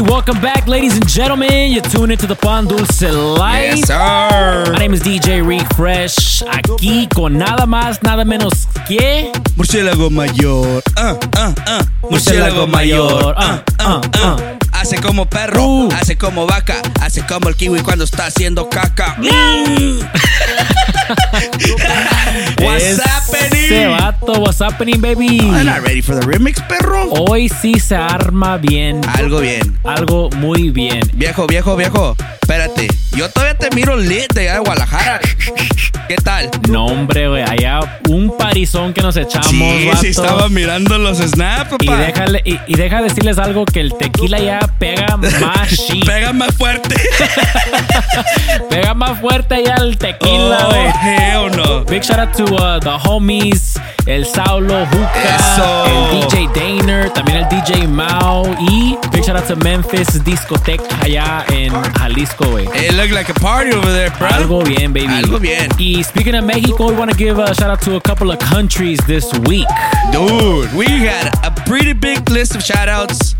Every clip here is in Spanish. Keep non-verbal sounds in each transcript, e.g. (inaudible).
Welcome back, ladies and gentlemen. You tune into the Pan Dulce Life. Yes, sir. My name is DJ Refresh. Aquí con nada más, nada menos que. Murciélago mayor. Ah, ah, ah. Murciélago mayor. Ah, ah, ah. Hace como perro, Uh. hace como vaca, hace como el kiwi cuando está haciendo caca. (laughs) (laughs) What's Ese vato, what's happening, baby? I'm not ready for the remix, perro. Hoy sí se arma bien. Algo bien. Algo muy bien. Viejo, viejo, viejo. Espérate. Yo todavía te miro lit de allá de Guadalajara. ¿Qué tal? No, hombre, güey. Allá un parizón que nos echamos, Sí, vato. sí, estaba mirando los snaps, Y papá. déjale, y, y deja decirles algo que el tequila ya pega (laughs) más shit. Pega más fuerte. (laughs) pega más fuerte ya el tequila, oh, güey. hell no. Big shout out to uh, the homies, el Saulo Juca, el DJ Daner, también el DJ Mao y big shout out to Memphis Discotech allá en Jalisco, güey. It looked like a party over there, bro. Algo bien, baby. Algo bien. Y speaking of Mexico, we want to give a shout out to a couple of countries this week. Dude, we had a pretty big list of shout outs.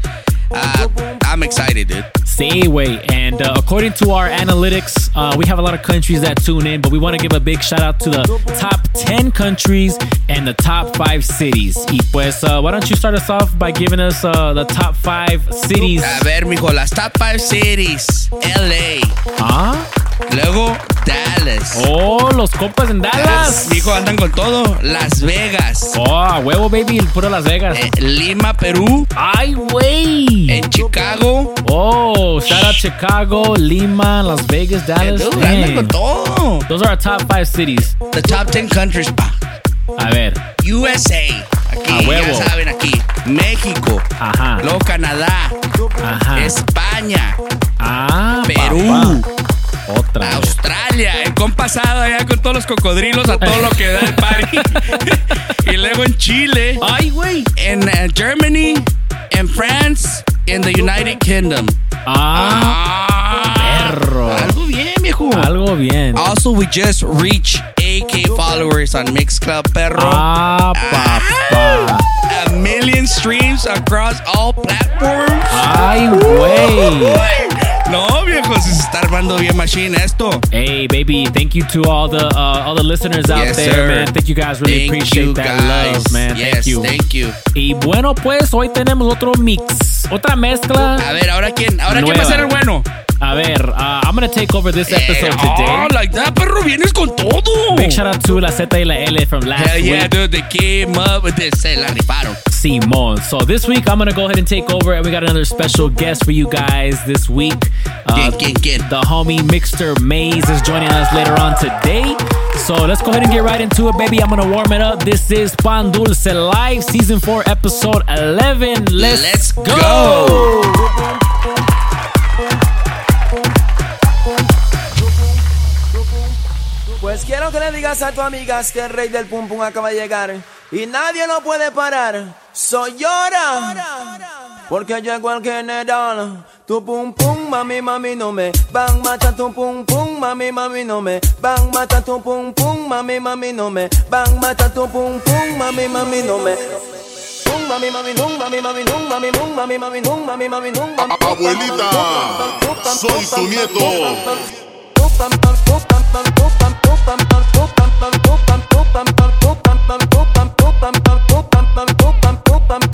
Uh, I'm excited, dude. Sí, way. And uh, according to our analytics, uh, we have a lot of countries that tune in, but we want to give a big shout out to the top 10 countries and the top 5 cities. Y pues, uh, why don't you start us off by giving us uh, the top 5 cities? A ver, mijo, las top five cities. LA. Ah, Luego, Dallas. oh, los compas en Dallas. Mijo, andan con todo. Las Vegas. Oh, a huevo, baby, el puro Las Vegas. Eh, Lima, Perú. Ay, güey. En Chicago. Oh, shout out Chicago, Lima, Las Vegas, Eh, Dallas. dude, andan Dang. con todo. Those are our top 5 cities. The top 10 countries, pa. A ver. USA. Aquí, ya saben, aquí. México. Ajá. Luego Canadá. Ajá. España. Ah, Perú. papá. Otra. vez. Australia, el compasado allá con todos los cocodrilos a todo lo que da el party. (laughs) y luego en Chile, Ay, güey. en eh, Germany, en France, en the United Kingdom. Ah, Ah, perro. Algo bien, viejo. algo bien. Also, we just reached 8K followers on Mixclub, perro. Ah, papá. A million streams across all platforms. Ay, güey. No, viejo, se está armando bien machine esto. Hey, baby, thank you to all the uh, all the listeners out Yes, there, sir. man. Thank you guys. Really Thank appreciate that guys. love, man. Yes, thank you. thank you. Y bueno, pues hoy tenemos otro mix, otra mezcla. A ver, ahora quién, ahora quién va a Nueva. ser el bueno. A ver, uh, I'm gonna take over this episode Eh, today. Oh, like that, perro, vienes con todo. Big shout out to la Z y la L from last Hell yeah, week. dude, they came up with this. Se la rifaron. Simon. So this week I'm gonna go ahead and take over, and we got another special guest for you guys this week. Uh, ¿Quién, quién, quién? The homie Mixter Maze is joining us later on today. So let's go ahead and get right into it, baby. I'm gonna warm it up. This is Pan Dulce Live, Season 4, Episode 11. Let's, Let's go. go. Pues quiero que le digas a tu amigas que el rey del pum pum acaba de llegar y nadie lo puede parar. Soy llora. Porque llegó el general. Tu pum pum, mami, mami, no me van mata tu pum pum, mami, mami, no me van mata tu pum pum, mami, mami, no me van mata tu pum pum, mami, mami, no me. Pum, mami, mami, num, mami, mami, num, mami, num, mami, mami, num, mami, mami, Abuelita, soy su nieto. Pump, pump, pump, pump, pump, pump, pump, pump, pump, pump, pump, pump, pump, pump, pump, pump, pump.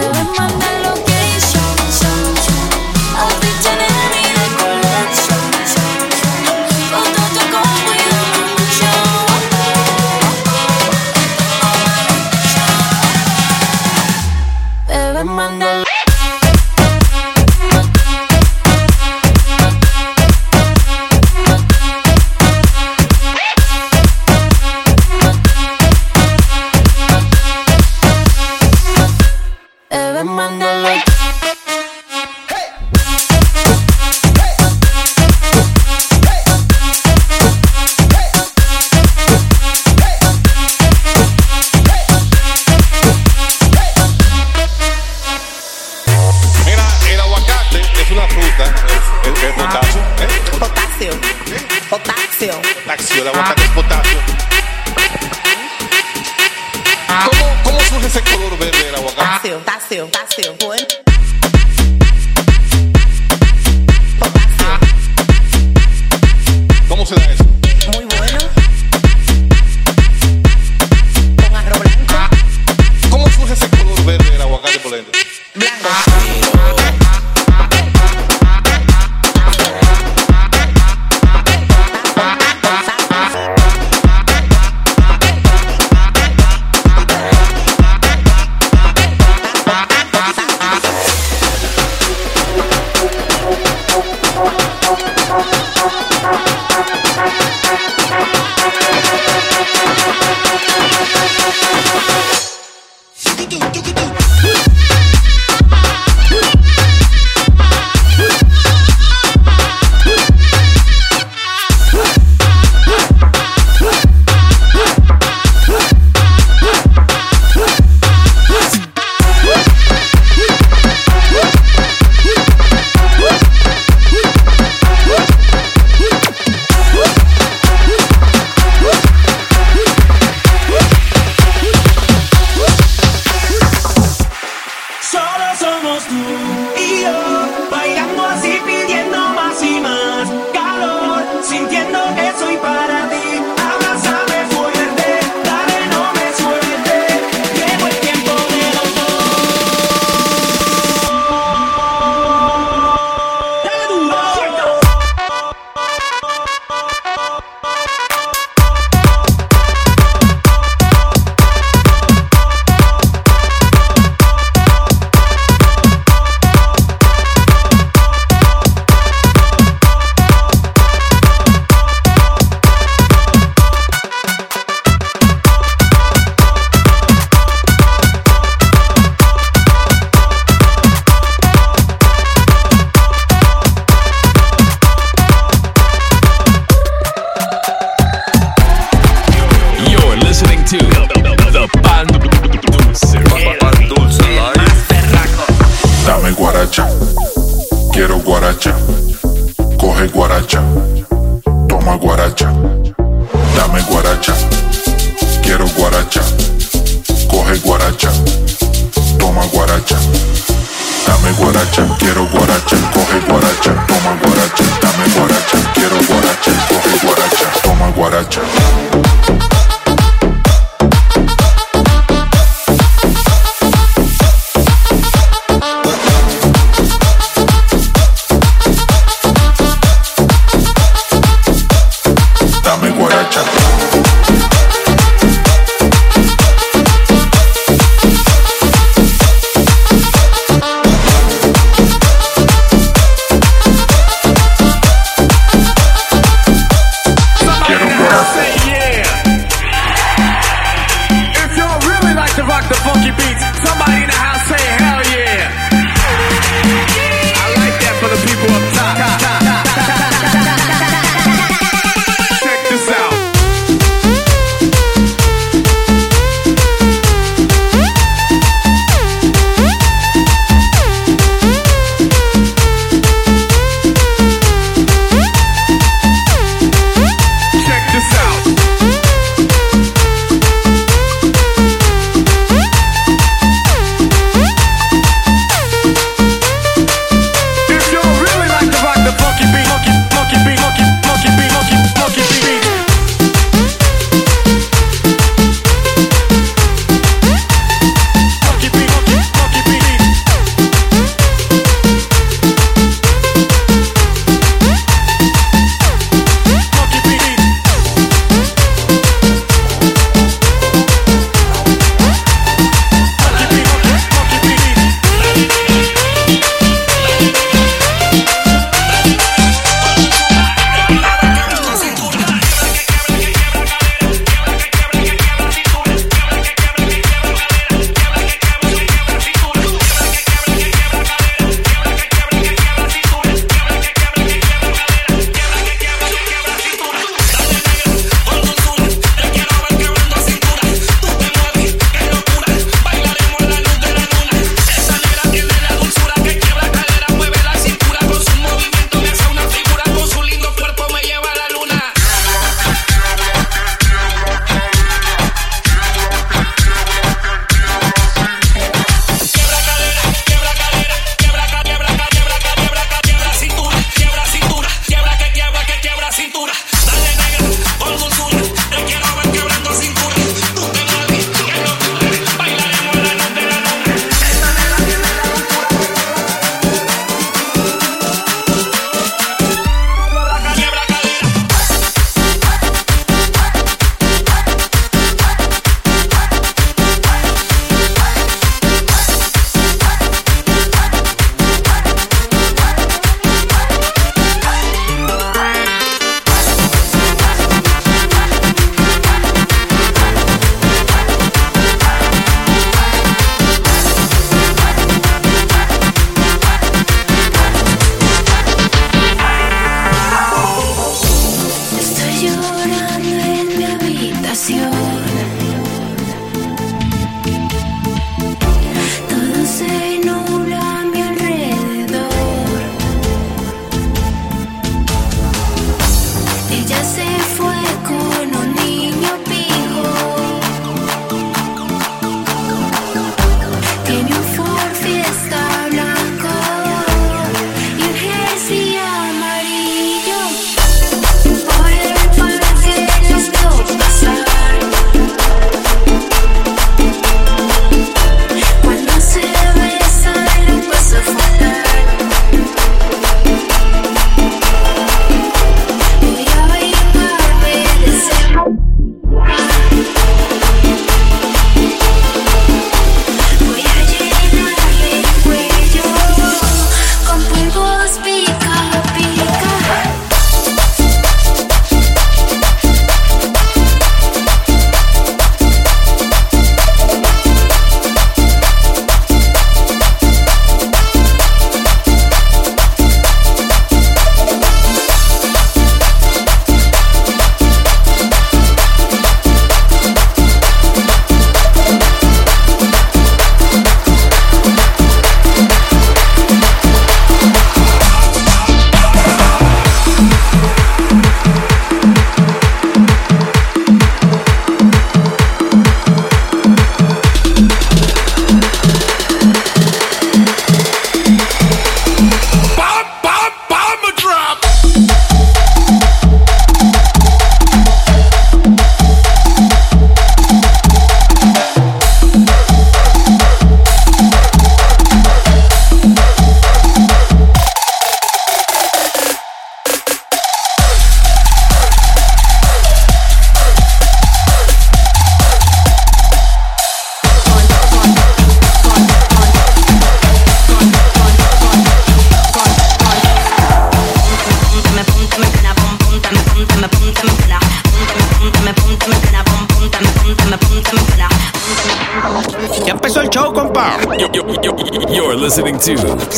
Let my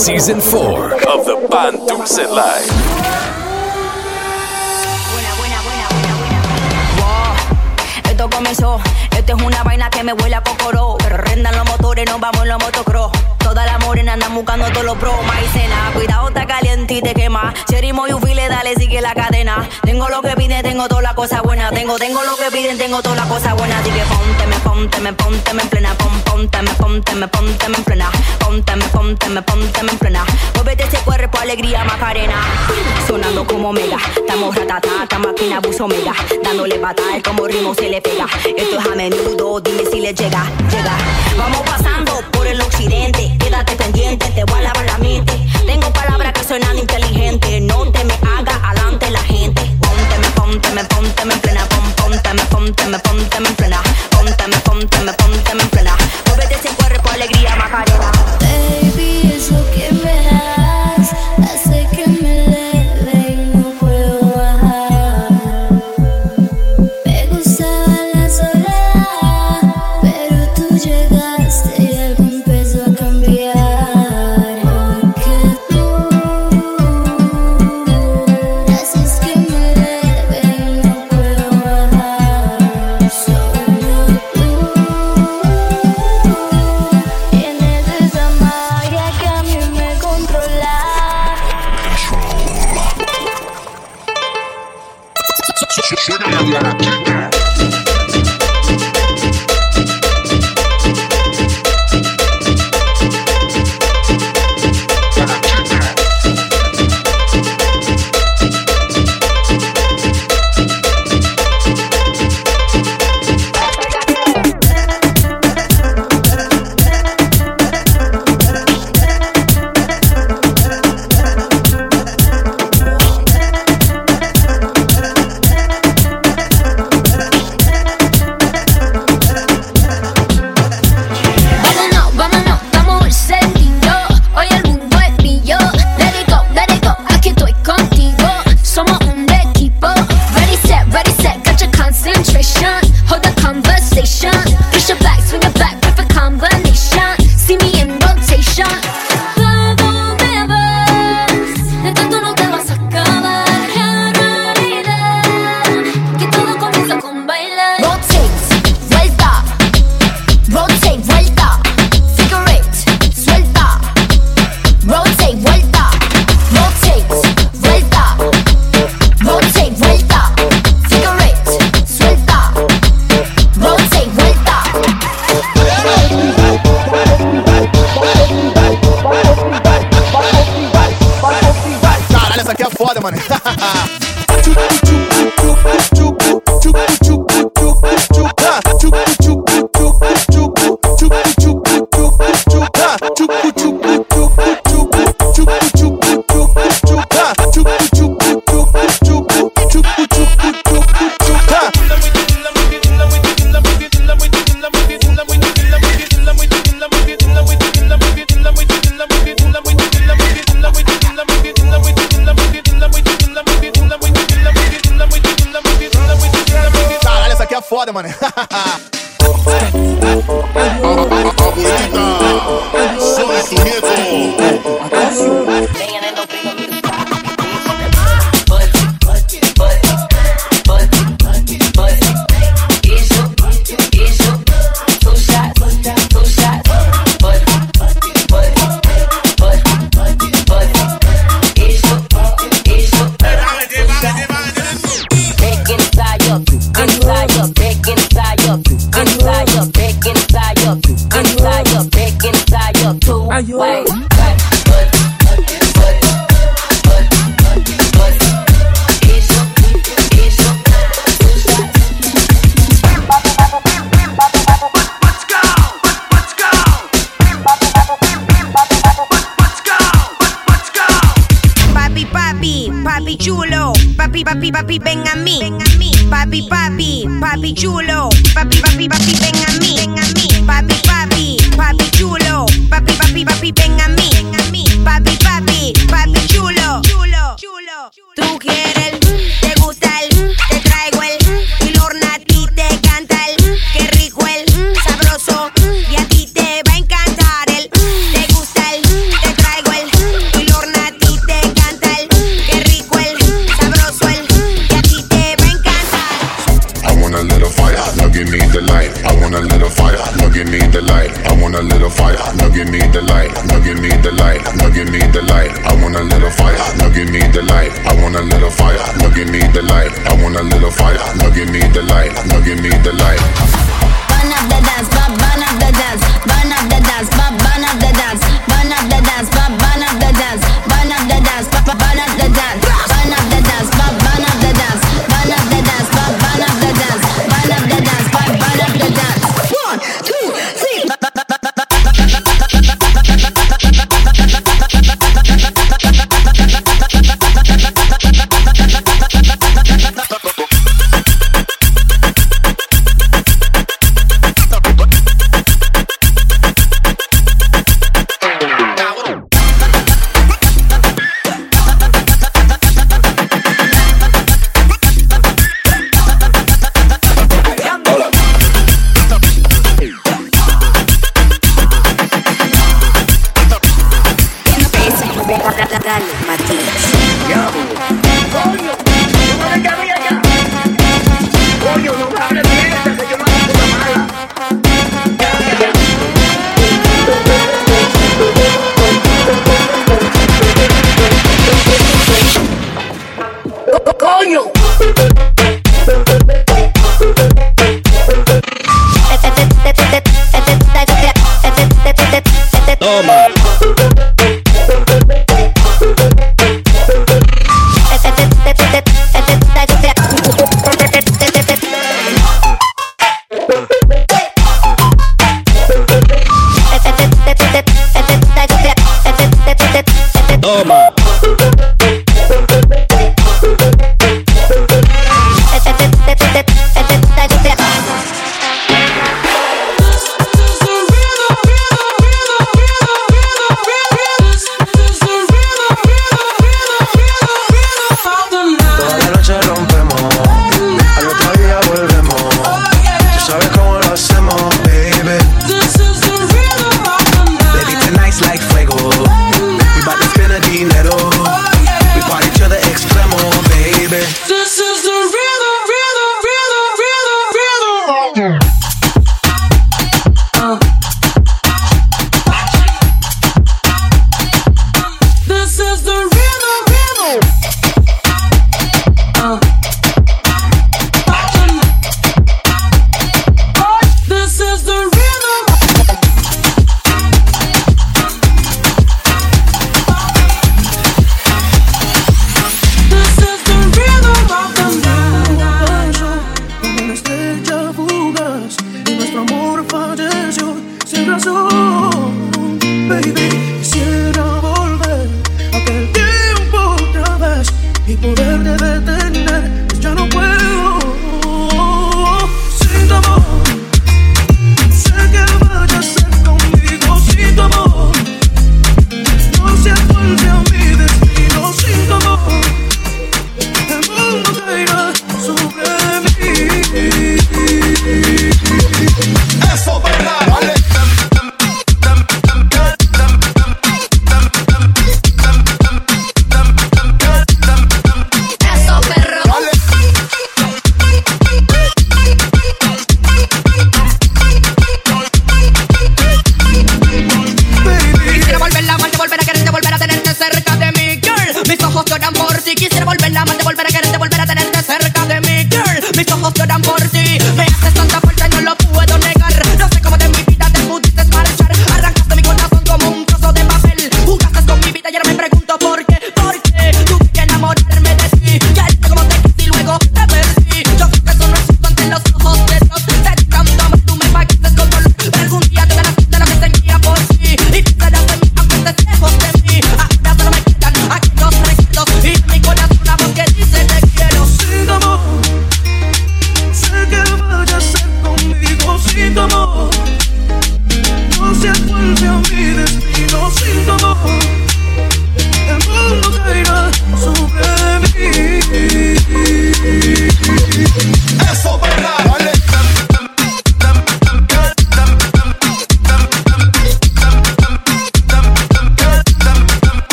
season four of the Pan Dulce Live. Wow, esto comenzó. Es una vaina que me huele a cocoró. Pero rendan los motores, nos vamos en los motocross. Toda la morena andan buscando todos los pros. Maicena, cuidado, está caliente y te quema. Cherimo y ufile, dale, sigue la cadena. Tengo lo que piden, tengo toda la cosa buena. Tengo, tengo lo que piden, tengo toda la cosa buena. Así que ponte, me ponte, me ponte, me en plena. Pon, ponte, me ponte, me ponte, me en plena. Ponte, me ponte, me ponte, me en plena. Muévete ese cuerpo, alegría, macarena. Sonando como mega. Estamos ratata, máquina buzo mega. Dándole patada, como ritmo se le pega. Esto es a menudo, dime si le llega, llega. Vamos pasando por el occidente. Quédate pendiente, te voy a lavar la mente. Tengo palabras que suenan inteligentes. No te me haga adelante la gente. Ponte, me ponte, me ponte, me en plena. Pon, ponte, me ponte, me ponte, me en plena. Ponte, me ponte, me ponte, me en plena. Muévete ese cuerpo, alegría, macarena. Baby, eso que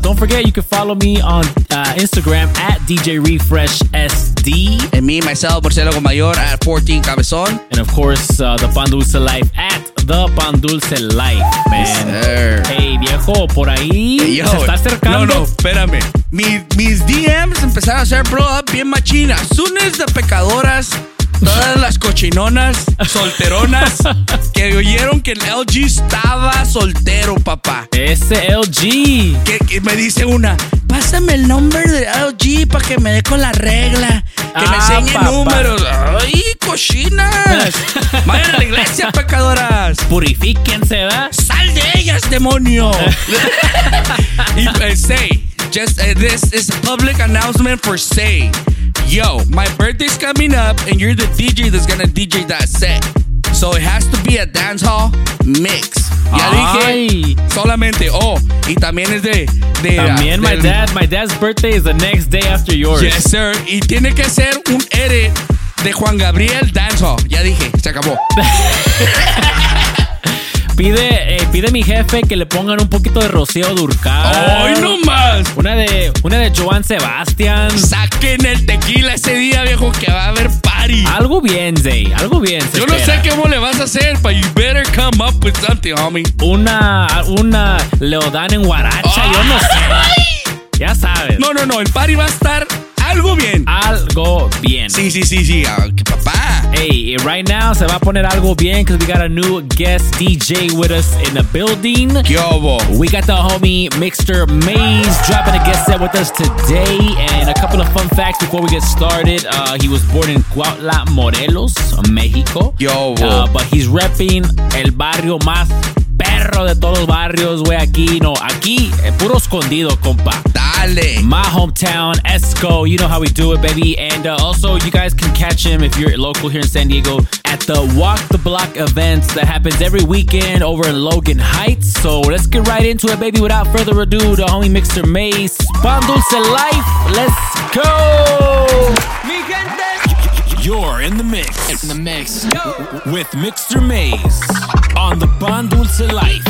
don't forget, you can follow me on uh, Instagram at DJ Refresh SD. And me, myself, Marcelo Mayor at 14 Cabezon. And of course, uh, the Pan Dulce Life at the Pan Dulce Life, man. Hey, viejo, por ahí Yo, se está acercando. No, no, espérame. Mis, mis DMs empezaron a ser blow up bien machina. Sunes de pecadoras. Todas las cochinonas, solteronas, que oyeron que el LG estaba soltero, papá. Ese LG. Que, que me dice una, pásame el nombre de LG para que me dé con la regla. Que me Ah, enseñe papá. números. ¡Ay, cochinas! (laughs) Vayan a la iglesia, pecadoras. Purifíquense, ¿verdad? ¡Sal de ellas, demonio! (laughs) (laughs) y uh, say, just uh, this is a public announcement for say, yo, my birthday's coming up, and you're the DJ that's gonna DJ that set. So it has to be a dance hall mix. Ya Ay. dije, solamente, oh, y también es de. de También uh, my del- dad, my dad's birthday is the next day after yours. Yes, sir. Y tiene que ser un edit de Juan Gabriel Dancehall. Ya dije, se acabó. (laughs) Pide, eh, pide mi jefe que le pongan un poquito de Rocío Durcal. ¡Ay, no más! Una de, una de Joan Sebastián. Saquen el tequila ese día, viejo, que va a haber party. Algo bien, Zay. Algo bien. Yo no sé cómo le vas a hacer, but you better come up with something, homie. Una, una Leodan en Guaracha, yo no sé. Ya sabes. No, no, no, el party va a estar algo bien. Algo bien. Sí, sí, sí, sí, que papá. Hey, right now se va a poner algo bien because we got a new guest DJ with us in the building. ¿Qué hubo? We got the homie Mixter Maze dropping a guest set with us today. And a couple of fun facts before we get started. Uh, he was born in Cuautla, Morelos, Mexico. Yo, Uh, but he's repping el barrio más perro de todos los barrios, güey. Aquí, no, aquí, eh, puro escondido, compa. Dale. My hometown, Esco. You know how we do it, baby. And uh, also, you guys can catch him if you're local here in San Diego at the Walk the Block events that happens every weekend over in Logan Heights. So let's get right into it, baby. Without further ado, the homie Mixer Mace, Pan Dulce Life. Let's go. You're in the mix. In the mix. Yo. With Mixer Maze on the Bon Dulce Life.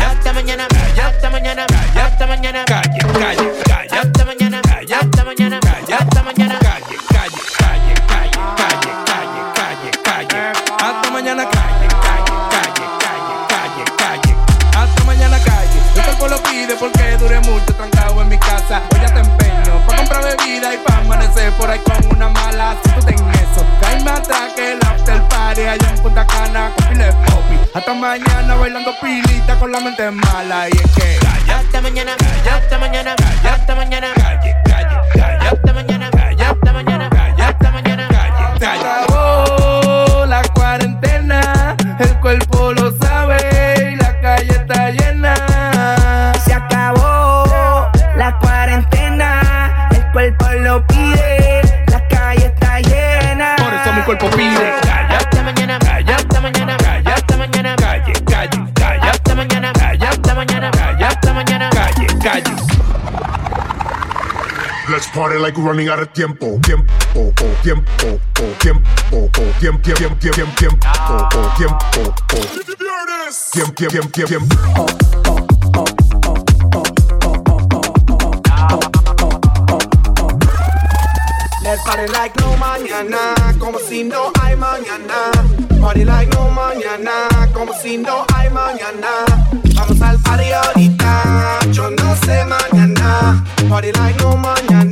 Hasta mañana, hasta mañana, hasta mañana, hasta mañana. Bailando pilita con la mente mala. Y es que calla. Hasta mañana, calla. Hasta mañana, calla. Hasta mañana, party like running out of tiempo. Tiempo, oh, tiempo, oh, tiempo, oh, tiempo, tiempo, tiempo, tiempo, oh, tiempo, oh. Tiempo, tiempo, tiempo, tiempo. Let's party like no mañana, como si no hay mañana. Party like no mañana, como si no hay mañana. Vamos al party ahorita, yo no sé mañana. Party like no mañana,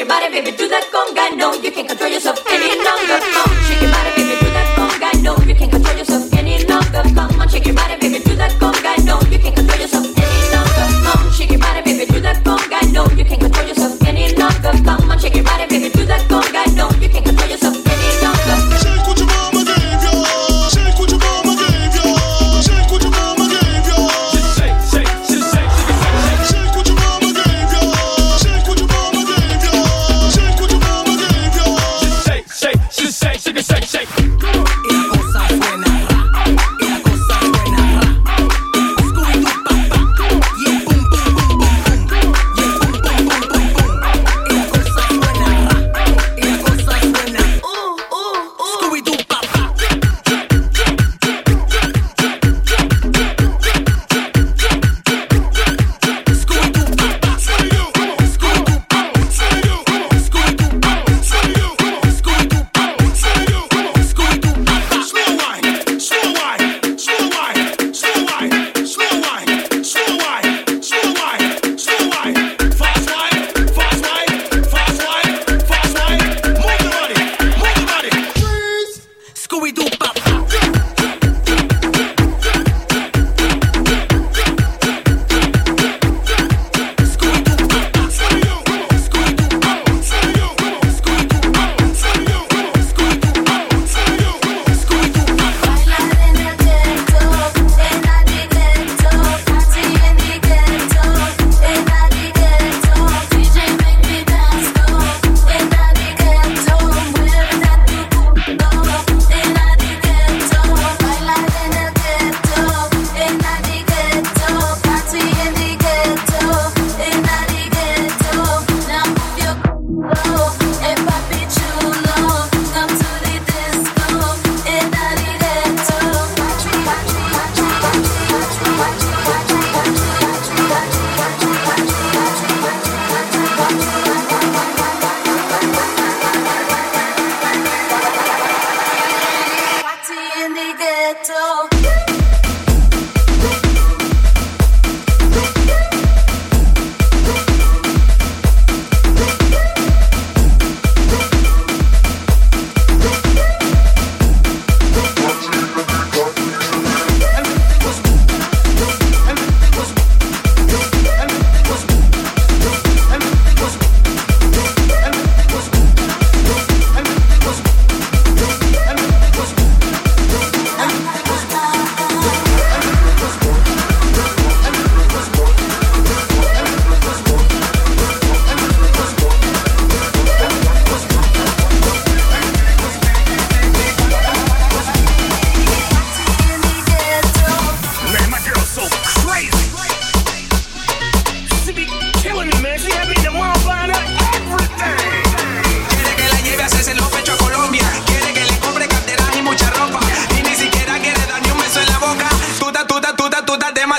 your body, baby, do that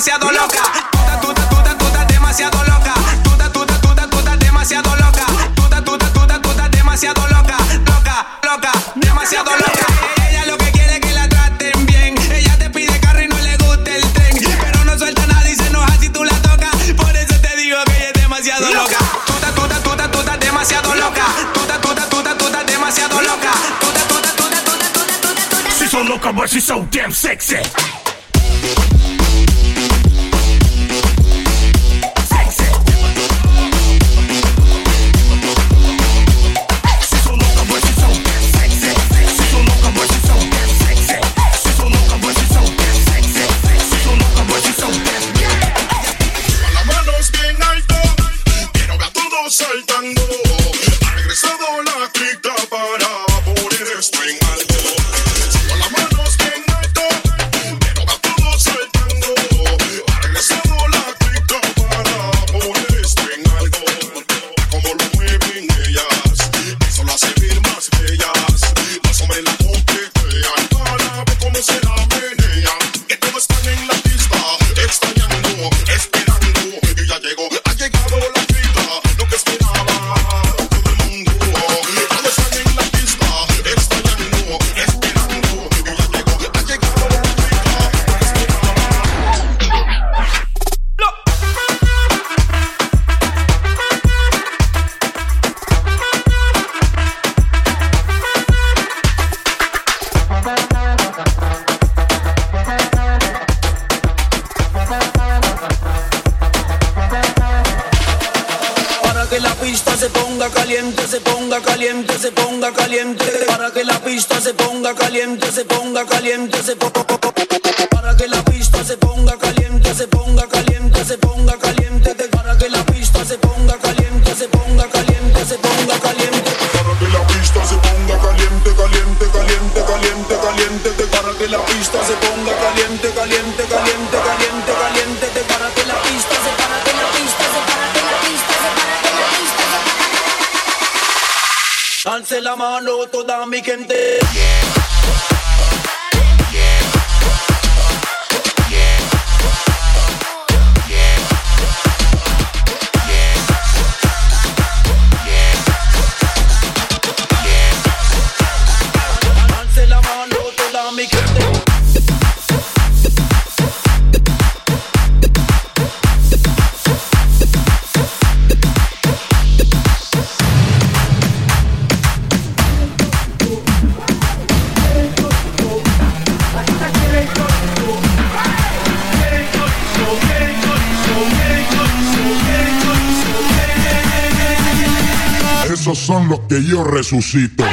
demasiado loca. Tú estás, tú estás, demasiado loca. Tú estás, tú estás, demasiado loca. Tú estás, tú estás, demasiado loca. Loca, loca, demasiado loca. Ella lo que quiere que la traten bien. Ella te pide le gusta el tren. Pero no suelta nada y se tú la tocas. Por eso te digo que ella es demasiado loca. Tú estás, tú estás, demasiado loca. Tú estás, tú estás, demasiado loca. Tú estás, tú estás. Si son locas, ponga caliente, se ponga caliente, se ponga caliente. Para que la pista se ponga caliente, se ponga caliente, se ponga Para que la pista se ponga caliente, se ponga caliente, se ponga caliente. Para que la pista se ponga caliente, se ponga caliente, se ponga caliente. Para que la pista se ponga caliente, caliente, caliente, caliente, caliente. Para que la pista se ponga caliente, caliente, caliente, caliente, caliente. alce la mano toda mi gente. Yeah. son los que yo resucito.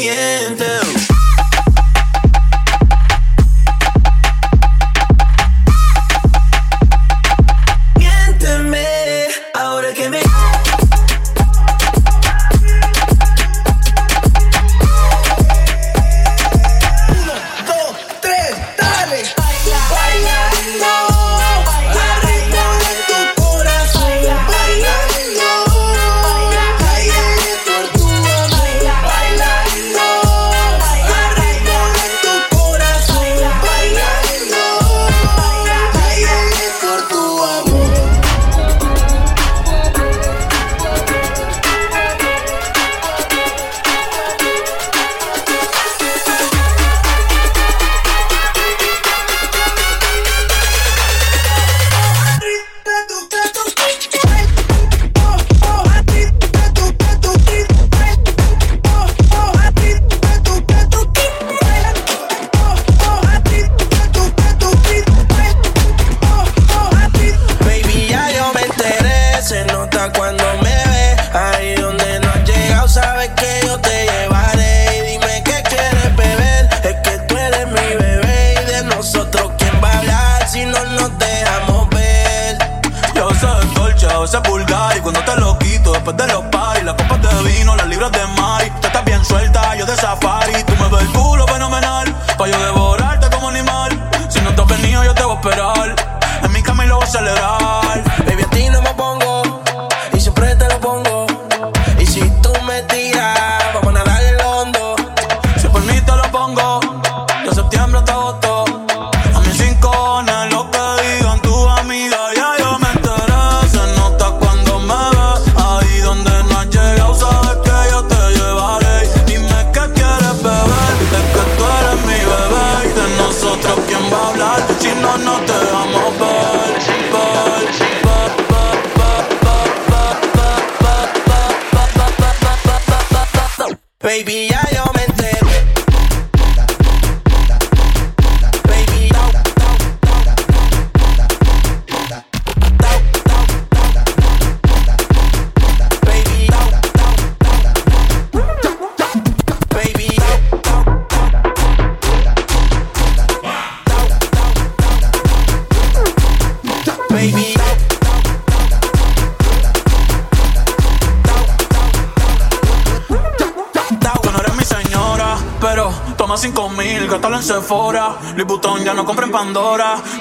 Como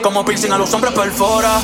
como piercing a los hombres perfora.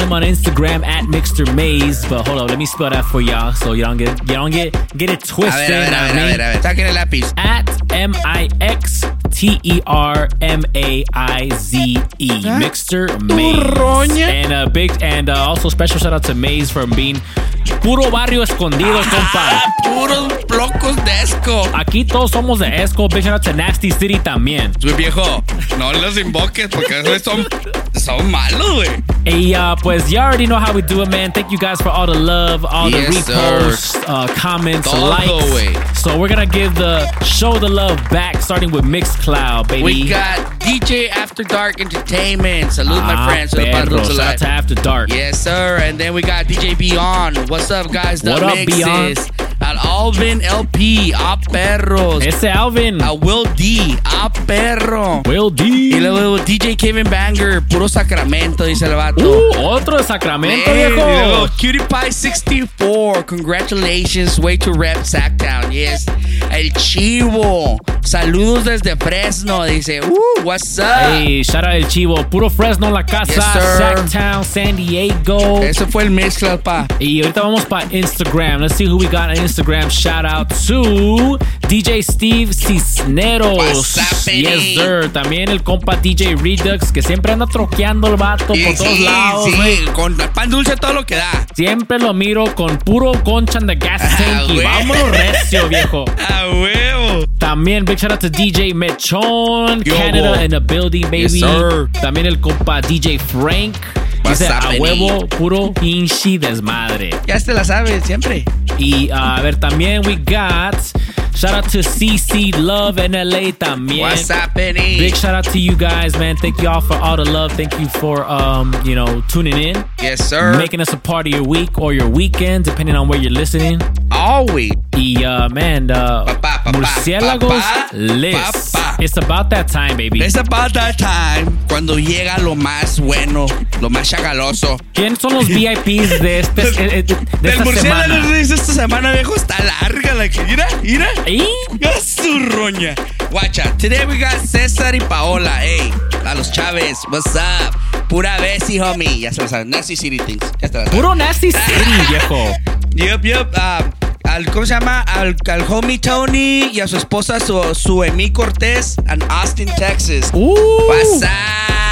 Follow him on Instagram at Mixter Maze. But hold on, let me spell that for y'all so you don't get you don't get get it A twisted. ver, a ver, a ver, a ver, a ver. Saquen el lápiz. At M I X T E R M A I Z E. Mixter Maze. And a big and uh, also special shout out to Maze for being puro barrio escondido, compa. Puros locos de esco. Aquí todos somos de Esco. Big shout out to Nasty City también. Güey, viejo, no los invoques porque esos son, son malos, güey. Hey, uh, pues, you already know how we do it, man. Thank you guys for all the love, all Yes, the reposts, uh, comments, Todo, likes. So we're gonna give the show the love back, starting with Mixcloud, baby. We got DJ After Dark Entertainment. Salute, my Ah, friends. Salute, perro. Shout out to After Dark. Yes, sir. And then we got DJ Beyond. What's up, guys? The What up, mixes Beyond? Alvin LP, a perros. Ese Alvin. A Will D, a perro. Will D. Y luego DJ Kevin Banger, puro Sacramento, dice el vato. Uh, otro de Sacramento, Man, y luego viejo. Cutie Pie 64, congratulations, way to rep Sacktown, yes. El Chivo, saludos desde Fresno, dice, uh, what's up? Hey, shout out el chivo. Puro Fresno, la casa. Yes. Sacktown, San Diego. Ese fue el mezcla, pa. Y ahorita vamos para Instagram. Let's see who we got on Instagram. Shout out to DJ Steve Cisneros. Yes, sir. También el compa DJ Redux, que siempre anda troqueando el vato por Sí, todos sí, lados. sí, con pan dulce todo lo que da. Siempre lo miro con puro concha en the gas tank. y güey. vámonos recio, viejo. A (laughs) huevo. También big shout out to DJ Mechon, Yo, Canada in the building, baby. Yes, sir. También el compa DJ Frank. Dice a huevo, puro pinche desmadre. Ya te la sabes, siempre. Y uh, a ver, también we got shout out to CC Love and LA también. What's happening? Big shout out to you guys, man. Thank you all for all the love. Thank you for um, you know, tuning in. Yes, sir. Making us a part of your week or your weekend, depending on where you're listening. Always. Y uh, man, uh, Papá, papá, Murciélagos papá, Liz. papá. It's about that time, baby. It's about that time cuando llega lo más bueno, lo más chagaloso. ¿Quién son los VIPs de, este, (laughs) eh, eh, de Del esta murciélago esta semana, viejo, está larga la que. Mira, mira. ¿Y? Ya su roña. Guacha, today we got César y Paola. Hey, a los Chávez, what's up? Pura Bessie, homie. Ya se lo saben. Nasty City Things. Ya te la saben. Puro Nasty (laughs) City, viejo. Yup, yup. ah, al, ¿Cómo se llama? Al, al homie Tony y a su esposa, su, su Emi Cortés, en Austin, Texas. Uh. What's up?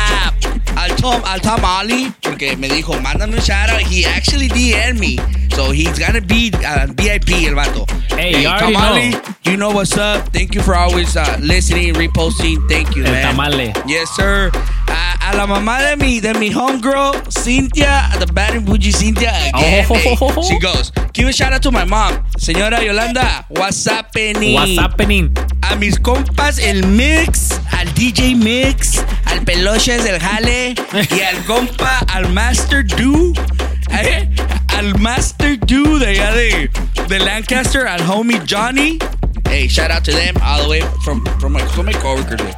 Al Tom, al Tom Ali, porque me dijo, mándame un shout out. He actually DM'd me. So he's gonna be uh, VIP, el vato. Hey, you already Tom know. Ali, you know what's up. Thank you for always uh, listening, reposting. Thank you, El man. tamale. Yes, sir. A, a la mamá de mi, de mi homegirl, Cynthia, the bad and bougie Cynthia again. Oh. hey. She goes, give a shout out to my mom. Señora Yolanda, what's happening? What's happening? A mis compas, el Mix, al DJ Mix, al Peloches del Jale y al compa, al Master Do. ¿eh? Al Master Do de allá de, de Lancaster, al homie Johnny. Hey, shout out to them all the way from, from my, son my coworkers, güey.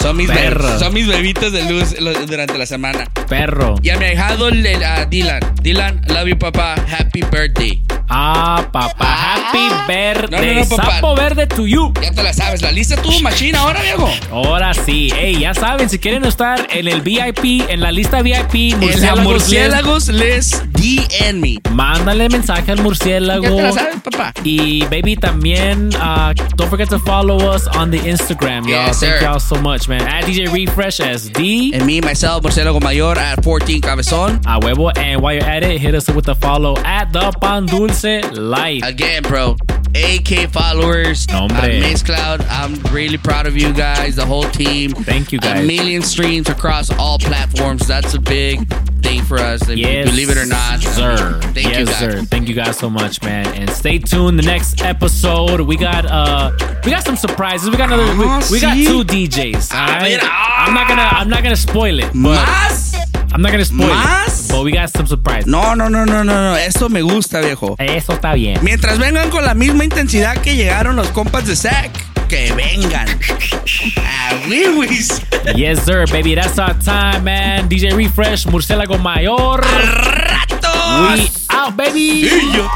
Son mis, Perro. son mis bebitos de luz durante la semana. Perro. Y a mi ahijado, el- Dylan. Dylan, love you, papá. Happy birthday. Ah, papá. Happy birthday. No, no, no, papá. Sapo verde to you. Ya te la sabes. La lista tuvo machina ahora, viejo. Ahora sí. Ey, ya saben, si quieren estar en el VIP, en la lista VIP, En la murciélagos, murciélagos les DN me. mándale mensaje al murciélago. Ya te la sabes, papá. Y baby, también uh, don't forget to follow us on the Instagram, y'all. Yes, Thank sir. y'all so much, man. At DJ Refresh SD. And me, myself, Murciélago Mayor at 14 Cabezón. A huevo. And while you're at it, hit us up with a follow at the Pan Dulce Life. Again, bro. AK followers. No, hombre. Mixcloud. I'm really proud of you guys, the whole team. Thank you, guys. A guys. million streams across all platforms. That's a big thing for us. Yes, believe it or not. Sir. Thank yes, you, guys. sir. Thank you guys so much, man. And stay tuned. The next episode, we got uh, we got some surprises. We got another. We, Ah, we got two DJs. all A right? ah. I'm not gonna. I'm not gonna spoil it. But. I'm not gonna spoil ¿Más? it. But we got some surprises. No, no, no, no, no, no. Eso me gusta, viejo. Eso está bien. Mientras vengan con la misma intensidad que llegaron los compas de Zack, que vengan. Ah, wiwis. Yes, sir, baby. That's our time, man. DJ Refresh, Murciélago Mayor. We out, baby. See ya.